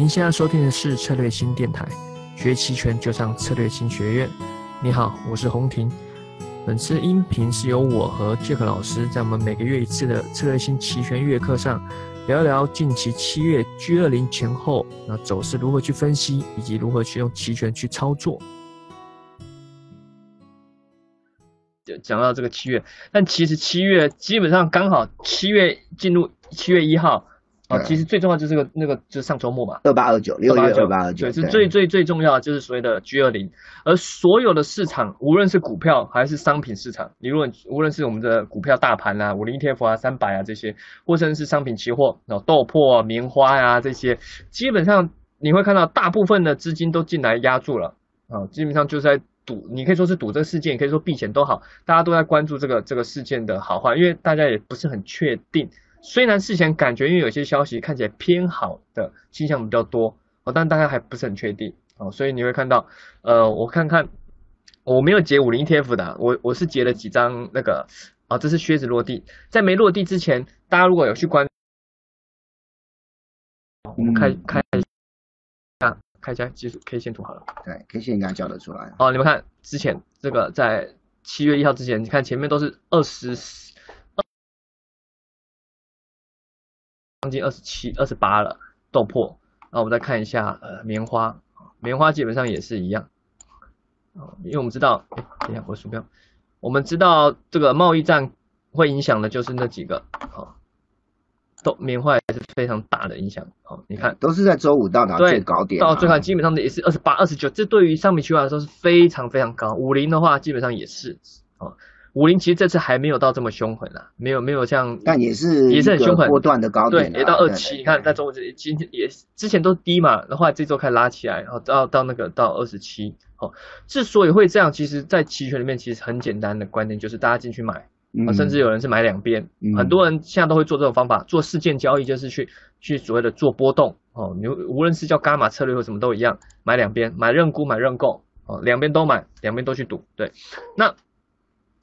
您现在收听的是策略新电台，学期权就上策略新学院。你好，我是洪婷。本次音频是由我和杰克老师在我们每个月一次的策略新期权月课上，聊一聊近期七月 G 二零前后那走势如何去分析，以及如何去用期权去操作。讲到这个七月，但其实七月基本上刚好七月进入七月一号。啊，其实最重要就是个那个就是上周末嘛，二八二九，六月二八二九，对，是最最最重要的就是所谓的 G 二零，而所有的市场，无论是股票还是商品市场，你如果无论是我们的股票大盘啊，五零 ETF 啊，三百啊这些，或者是商品期货，哦，豆粕、棉花呀这些，基本上你会看到大部分的资金都进来压住了，啊，基本上就是在赌，你可以说是赌这个事件，也可以说避险都好，大家都在关注这个这个事件的好坏，因为大家也不是很确定。虽然事前感觉，因为有些消息看起来偏好的倾向比较多哦，但大家还不是很确定哦，所以你会看到，呃，我看看，我没有截五零 ETF 的，我我是截了几张那个，啊，这是靴子落地，在没落地之前，大家如果有去关，我们看看一下，看一下技术 K 线图好了，对，K 线应该叫得出来。哦，你们看之前这个在七月一号之前，你看前面都是二十。将近二十七、二十八了，豆粕。那我们再看一下，呃，棉花，棉花基本上也是一样。哦，因为我们知道，哎，等一下我鼠标，我们知道这个贸易战会影响的就是那几个，好，豆棉花也是非常大的影响。好，你看，都是在周五到达最高点，到最高基本上也是二十八、二十九，这对于商品期货来说是非常非常高。五零的话，基本上也是，哦。五零其实这次还没有到这么凶狠啊，没有没有像，但也是也是很凶狠波段的高点，对，也到二七。你看在周今天也之前都低嘛，然后这周开始拉起来，然后到到那个到二十七。哦，之所以会这样，其实在期权里面其实很简单的观念就是大家进去买，啊，甚至有人是买两边，很多人现在都会做这种方法，做事件交易就是去去所谓的做波动。哦，你无论是叫伽马策略或什么都一样，买两边，买认沽买认购，哦，两边都买，两边都去赌。对，那。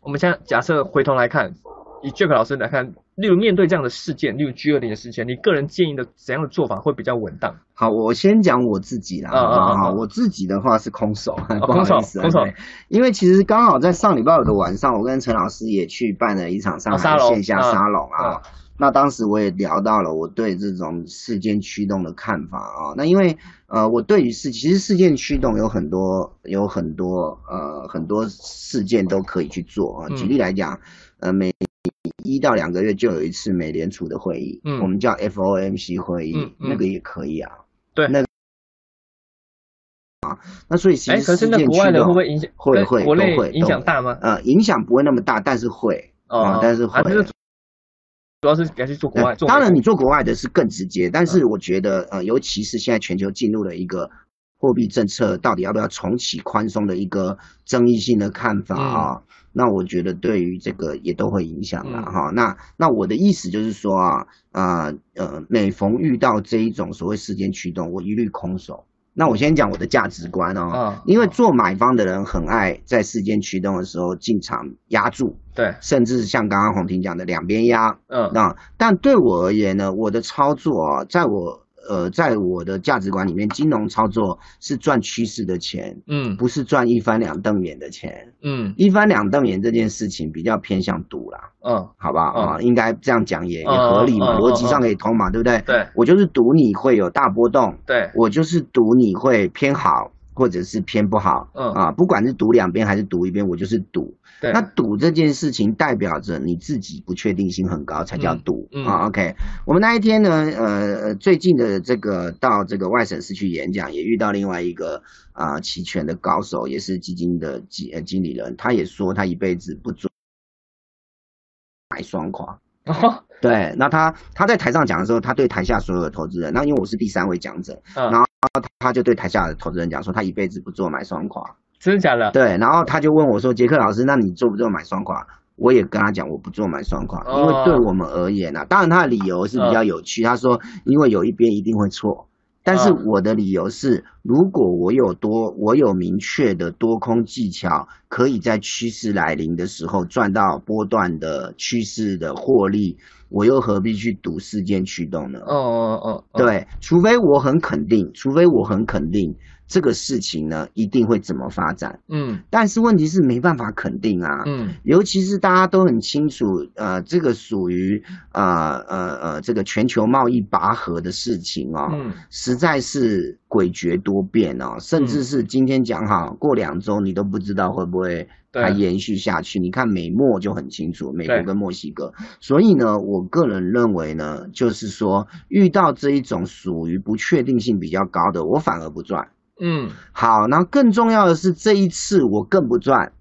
我们现在假设回头来看，以 Jack 老师来看，例如面对这样的事件，例如 G 二零的事件，你个人建议的怎样的做法会比较稳当？好，我先讲我自己啦。啊啊啊！我自己的话是空手，不好意思，空手。因为其实刚好在上礼拜五的晚上，我跟陈老师也去办了一场上海线下沙龙啊。那当时我也聊到了我对这种事件驱动的看法啊。那因为呃，我对于事其实事件驱动有很多有很多呃很多事件都可以去做啊。举例来讲，呃，每一到两个月就有一次美联储的会议，嗯，我们叫 FOMC 会议，那个也可以啊。对，那啊，那所以其实事件驱动会不会影响？会会国内影响大吗？呃，影响不会那么大，但是会啊，但是会。主要是还是做国外做，当然你做国外的是更直接，但是我觉得呃，尤其是现在全球进入了一个货币政策到底要不要重启宽松的一个争议性的看法啊，那我觉得对于这个也都会影响了哈。那那我的意思就是说啊啊呃，每逢遇到这一种所谓事件驱动，我一律空手。那我先讲我的价值观哦，因为做买方的人很爱在事件驱动的时候进场压住，对，甚至像刚刚洪婷讲的两边压，嗯，那但对我而言呢，我的操作啊，在我。呃，在我的价值观里面，金融操作是赚趋势的钱，嗯，不是赚一翻两瞪眼的钱，嗯，一翻两瞪眼这件事情比较偏向赌啦，嗯，好吧，啊，应该这样讲也也合理嘛，逻辑上可以通嘛，对不对？对，我就是赌你会有大波动，对我就是赌你会偏好。或者是偏不好，嗯啊，不管是赌两边还是赌一边，我就是赌。对，那赌这件事情代表着你自己不确定性很高，才叫赌啊。OK，我们那一天呢，呃，最近的这个到这个外省市去演讲，也遇到另外一个啊期权的高手，也是基金的经呃经理人，他也说他一辈子不做买双跨。对，那他他在台上讲的时候，他对台下所有的投资人，那因为我是第三位讲者，然后他就对台下的投资人讲说，他一辈子不做买双跨，真的假的？对，然后他就问我说，杰克老师，那你做不做买双跨？我也跟他讲，我不做买双跨，因为对我们而言啊，当然他的理由是比较有趣，他说因为有一边一定会错。但是我的理由是，如果我有多，我有明确的多空技巧，可以在趋势来临的时候赚到波段的趋势的获利，我又何必去赌事件驱动呢？哦哦哦，对，除非我很肯定，除非我很肯定。这个事情呢，一定会怎么发展？嗯，但是问题是没办法肯定啊。嗯，尤其是大家都很清楚，呃，这个属于呃呃呃这个全球贸易拔河的事情哦，实在是诡谲多变哦，甚至是今天讲好，过两周你都不知道会不会还延续下去。你看美墨就很清楚，美国跟墨西哥。所以呢，我个人认为呢，就是说遇到这一种属于不确定性比较高的，我反而不赚。嗯，好，那更重要的是这一次我更不赚，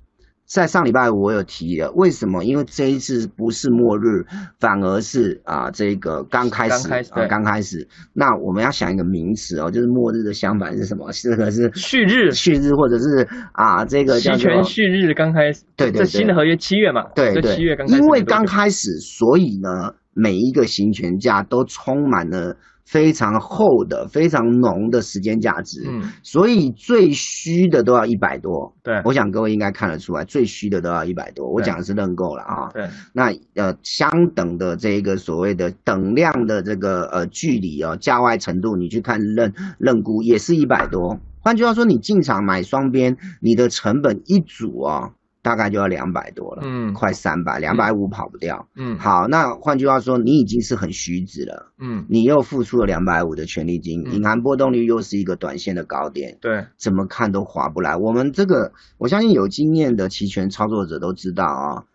在上礼拜我有提了，为什么？因为这一次不是末日，反而是啊这个刚开始啊刚开始。那我们要想一个名词哦，就是末日的相反是什么？这个是旭日，旭日或者是啊这个期权旭日刚开始，对对对，新的合约七月嘛，对对，七月刚开始，因为刚开始，所以呢每一个行权价都充满了。非常厚的、非常浓的时间价值，嗯，所以最虚的都要一百多。对，我想各位应该看得出来，最虚的都要一百多。我讲的是认购了啊。对，那呃，相等的这个所谓的等量的这个呃距离哦，价外程度，你去看认认估也是一百多。换句话说，你进场买双边，你的成本一组啊。大概就要两百多了，嗯，快三百，两百五跑不掉，嗯，好，那换句话说，你已经是很虚值了，嗯，你又付出了两百五的权利金，隐含波动率又是一个短线的高点，对，怎么看都划不来。我们这个，我相信有经验的期权操作者都知道啊。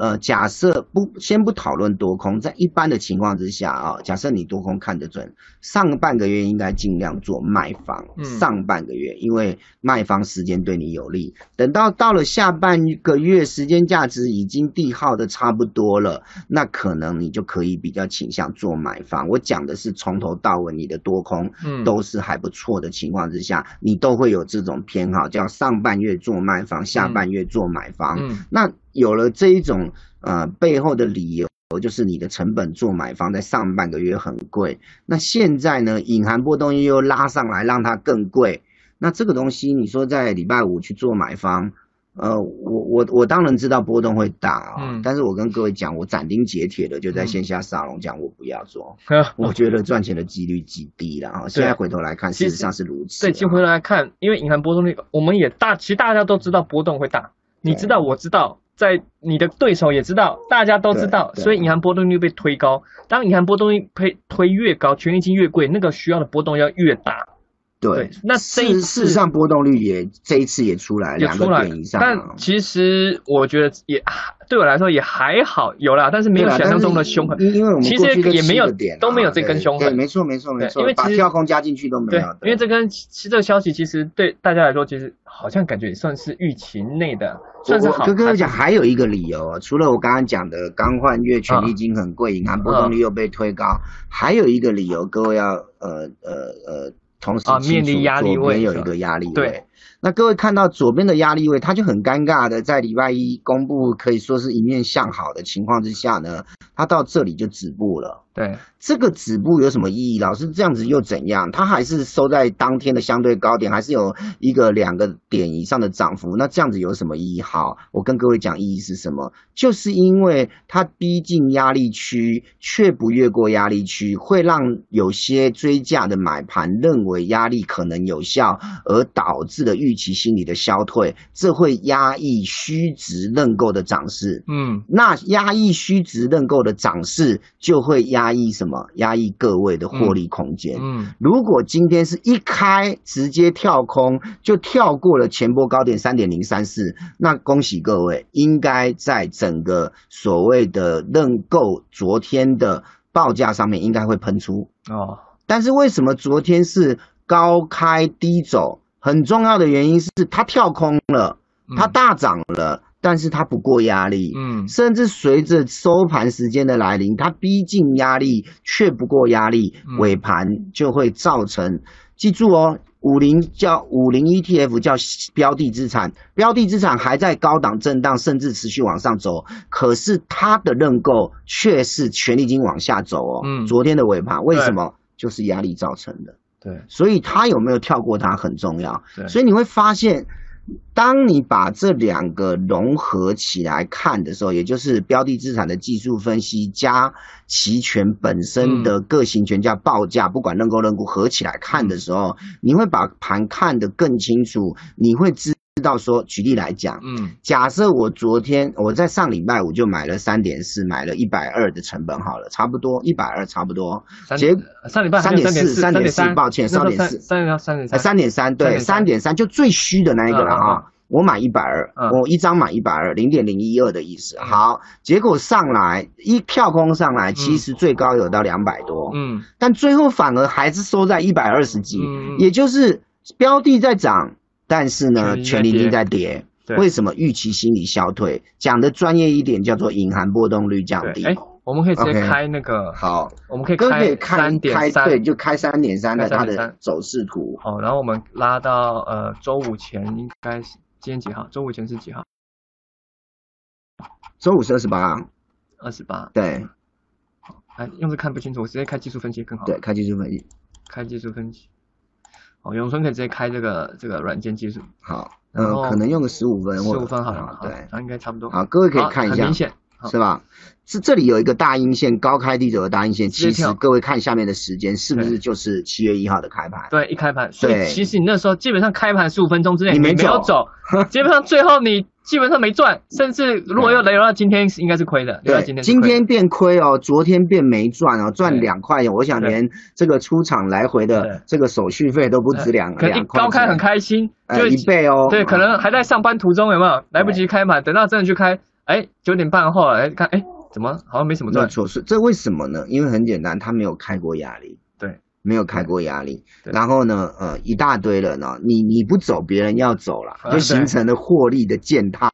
呃，假设不先不讨论多空，在一般的情况之下啊，假设你多空看得准，上半个月应该尽量做卖方，上半个月，因为卖方时间对你有利。等到到了下半个月，时间价值已经递耗的差不多了，那可能你就可以比较倾向做买方。我讲的是从头到尾你的多空都是还不错的情况之下，你都会有这种偏好，叫上半月做卖方，下半月做买方。那有了这一种呃背后的理由，就是你的成本做买方在上半个月很贵，那现在呢隐含波动又拉上来，让它更贵。那这个东西你说在礼拜五去做买方，呃，我我我当然知道波动会大啊，但是我跟各位讲，我斩钉截铁的就在线下沙龙讲，我不要做，我觉得赚钱的几率极低了啊。现在回头来看，事实上是如此。对，回头来看，因为隐含波动率，我们也大，其实大家都知道波动会大，你知道，我知道。在你的对手也知道，大家都知道，所以银行波动率被推高。当银行波动率推推越高，权益金越贵，那个需要的波动要越大。对，那这一事实上波动率也这一次也出来两个点以上。但其实我觉得也对我来说也还好，有啦，但是没有想象中的凶狠。因为我们其实也没有都没有这根凶狠。没错没错没错，因为把跳空加进去都没有。因为这根其实这个消息其实对大家来说，其实好像感觉也算是预期内的。算是好。哥哥讲还有一个理由，除了我刚刚讲的刚换月权利金很贵，银行波动率又被推高，还有一个理由，各位要呃呃呃，同时清楚左边有一个压力位。对。那各位看到左边的压力位，它就很尴尬的，在礼拜一公布可以说是一面向好的情况之下呢，它到这里就止步了。对，这个止步有什么意义？老师这样子又怎样？它还是收在当天的相对高点，还是有一个两个点以上的涨幅。那这样子有什么意义？好，我跟各位讲意义是什么？就是因为它逼近压力区，却不越过压力区，会让有些追价的买盘认为压力可能有效，而导致的预期心理的消退，这会压抑虚值认购的涨势。嗯，那压抑虚值认购的涨势，就会压抑什么？压抑各位的获利空间。嗯，如果今天是一开直接跳空，就跳过了前波高点三点零三四，那恭喜各位，应该在整个所谓的认购昨天的报价上面应该会喷出哦。但是为什么昨天是高开低走？很重要的原因是它跳空了，它大涨了，但是它不过压力，嗯，甚至随着收盘时间的来临，它逼近压力却不过压力，尾盘就会造成，记住哦，五零叫五零 ETF 叫标的资产，标的资产还在高档震荡，甚至持续往上走，可是它的认购却是权力金往下走哦，嗯，昨天的尾盘为什么？就是压力造成的。对，所以他有没有跳过它很重要。对，所以你会发现。当你把这两个融合起来看的时候，也就是标的资产的技术分析加期权本身的各行权价报价，不管认购认沽合起来看的时候，你会把盘看得更清楚，你会知。知道说，举例来讲，嗯，假设我昨天我在上礼拜五就买了三点四，买了一百二的成本好了，差不多一百二差不多。结上礼拜三点四，三点四，抱歉，三点四，三点三点三，三点三，对，三点三。就最虚的那一个了哈。我买一百二，我一张买一百二，零点零一二的意思。好，结果上来一跳空上来，其实最高有到两百多，嗯，但最后反而还是收在一百二十几，也就是标的在涨。但是呢，权利金在跌，为什么预期心理消退？讲的专业一点，叫做隐含波动率降低。哎，我们可以直接开那个好，我们可以开三点三，对，就开三点三的它的走势图。好，然后我们拉到呃周五前，应该是今天几号？周五前是几号？周五是二十八，二十八。对，哎，用着看不清楚，我直接开技术分析更好。对，开技术分析，开技术分析。哦，永春可以直接开这个这个软件技术。好，嗯，可能用个十五分，十五分好了，对，那应该差不多。好，各位可以看一下，明显是吧？是这里有一个大阴线，高开低走的大阴线。其实各位看下面的时间，是不是就是七月一号的开盘？对，一开盘。所以其实你那时候基本上开盘十五分钟之内你没有走，基本上最后你。基本上没赚，甚至如果要雷的话，今天应该是亏的。对，今天今天变亏哦，昨天变没赚哦，赚两块钱。我想连这个出场来回的这个手续费都不止两两块。高开很开心，就一倍哦。对，可能还在上班途中，有没有来不及开盘？等到真的去开，哎，九点半后来看，哎，怎么好像没什么赚？错是这为什么呢？因为很简单，他没有开过压力。对，没有开过压力。然后呢，呃，一大堆人呢，你你不走，别人要走了，就形成了获利的践踏。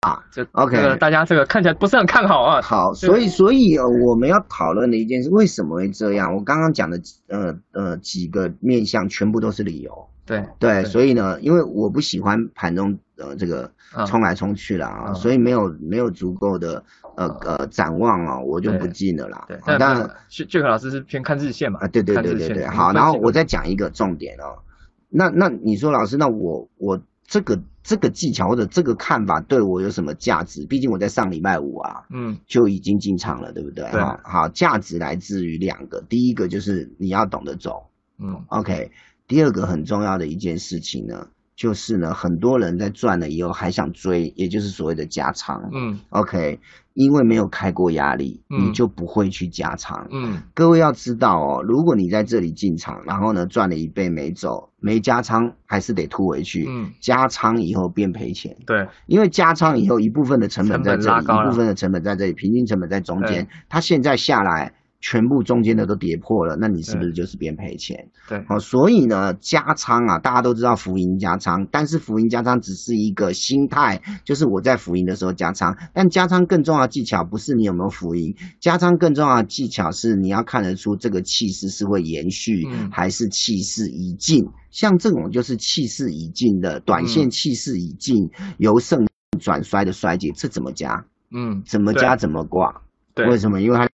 啊，这 OK，大家这个看起来不是很看好啊。好，所以所以我们要讨论的一件事，为什么会这样？我刚刚讲的呃呃几个面向，全部都是理由。对对，所以呢，因为我不喜欢盘中呃这个冲来冲去了啊，所以没有没有足够的呃呃展望啊，我就不进了啦。对，当然，俊凯老师是偏看日线嘛。啊，对对对对对。好，然后我再讲一个重点哦。那那你说老师，那我我。这个这个技巧或者这个看法对我有什么价值？毕竟我在上礼拜五啊，嗯，就已经进场了，对不对？对。好，价值来自于两个，第一个就是你要懂得走，嗯，OK。第二个很重要的一件事情呢，就是呢，很多人在赚了以后还想追，也就是所谓的加仓，嗯，OK。因为没有开过压力，你就不会去加仓。嗯，各位要知道哦，如果你在这里进场，然后呢赚了一倍没走，没加仓还是得吐回去。嗯，加仓以后变赔钱。对，因为加仓以后一部分的成本在这里，一部分的成本在这里，平均成本在中间，它现在下来。全部中间的都跌破了，那你是不是就是边赔钱？对，好，所以呢，加仓啊，大家都知道浮盈加仓，但是浮盈加仓只是一个心态，就是我在浮盈的时候加仓，但加仓更重要的技巧不是你有没有浮盈，加仓更重要的技巧是你要看得出这个气势是会延续，还是气势已尽。像这种就是气势已尽的短线，气势已尽由盛转衰的衰竭，这怎么加？嗯，怎么加怎么挂？对，为什么？因为它。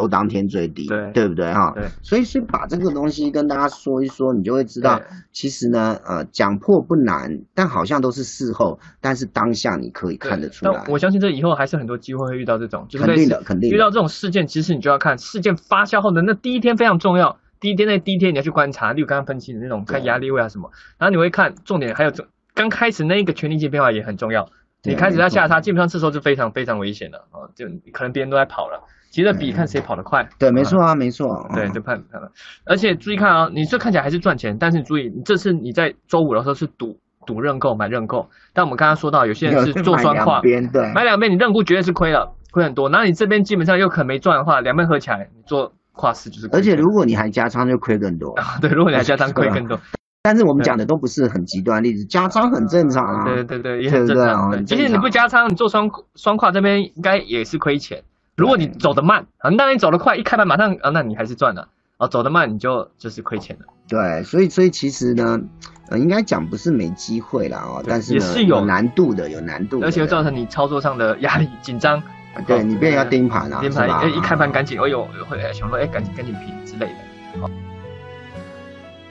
都当天最低，对对不对哈？对，所以是把这个东西跟大家说一说，你就会知道，其实呢，呃，讲破不难，但好像都是事后，但是当下你可以看得出来。我相信这以后还是很多机会会遇到这种，肯定的，肯定遇到这种事件，其实你就要看事件发酵后的那第一天非常重要。第一天那第一天你要去观察，例如刚刚分析的那种看压力位啊什么，然后你会看重点，还有这刚开始那一个权力界变化也很重要。你开始要下它，基本上这时候是非常非常危险的啊，就可能别人都在跑了。其实比看谁跑得快，对，没错啊，没错，对，就看看了。而且注意看啊，你这看起来还是赚钱，但是你注意，你这次你在周五的时候是赌赌认购买认购，但我们刚刚说到有些人是做双跨，买两边你认沽绝对是亏了，亏很多。那你这边基本上又可能没赚的话，两边合起来你做跨市就是。而且如果你还加仓就亏更多，啊 对，如果你还加仓亏更多。但是我们讲的都不是很极端例子，加仓很正常啊，对对对，也很正常。其实你不加仓，你做双双跨这边应该也是亏钱。如果你走得慢啊，那你走得快，一开盘马上啊，那你还是赚了啊。走得慢你就就是亏钱了。对，所以所以其实呢，呃，应该讲不是没机会了哦，但是也是有难度的，有难度，而且会造成你操作上的压力紧张。对你变要盯盘啊，盯盘，哎，一开盘赶紧，哎呦，会想说，哎，赶紧赶紧平之类的。好。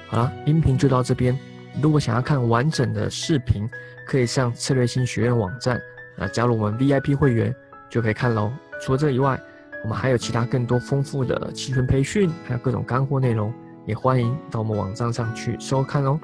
好了，音频就到这边。如果想要看完整的视频，可以上策略性学院网站，啊，加入我们 VIP 会员就可以看喽。除了这以外，我们还有其他更多丰富的期权培训，还有各种干货内容，也欢迎到我们网站上去收看哦。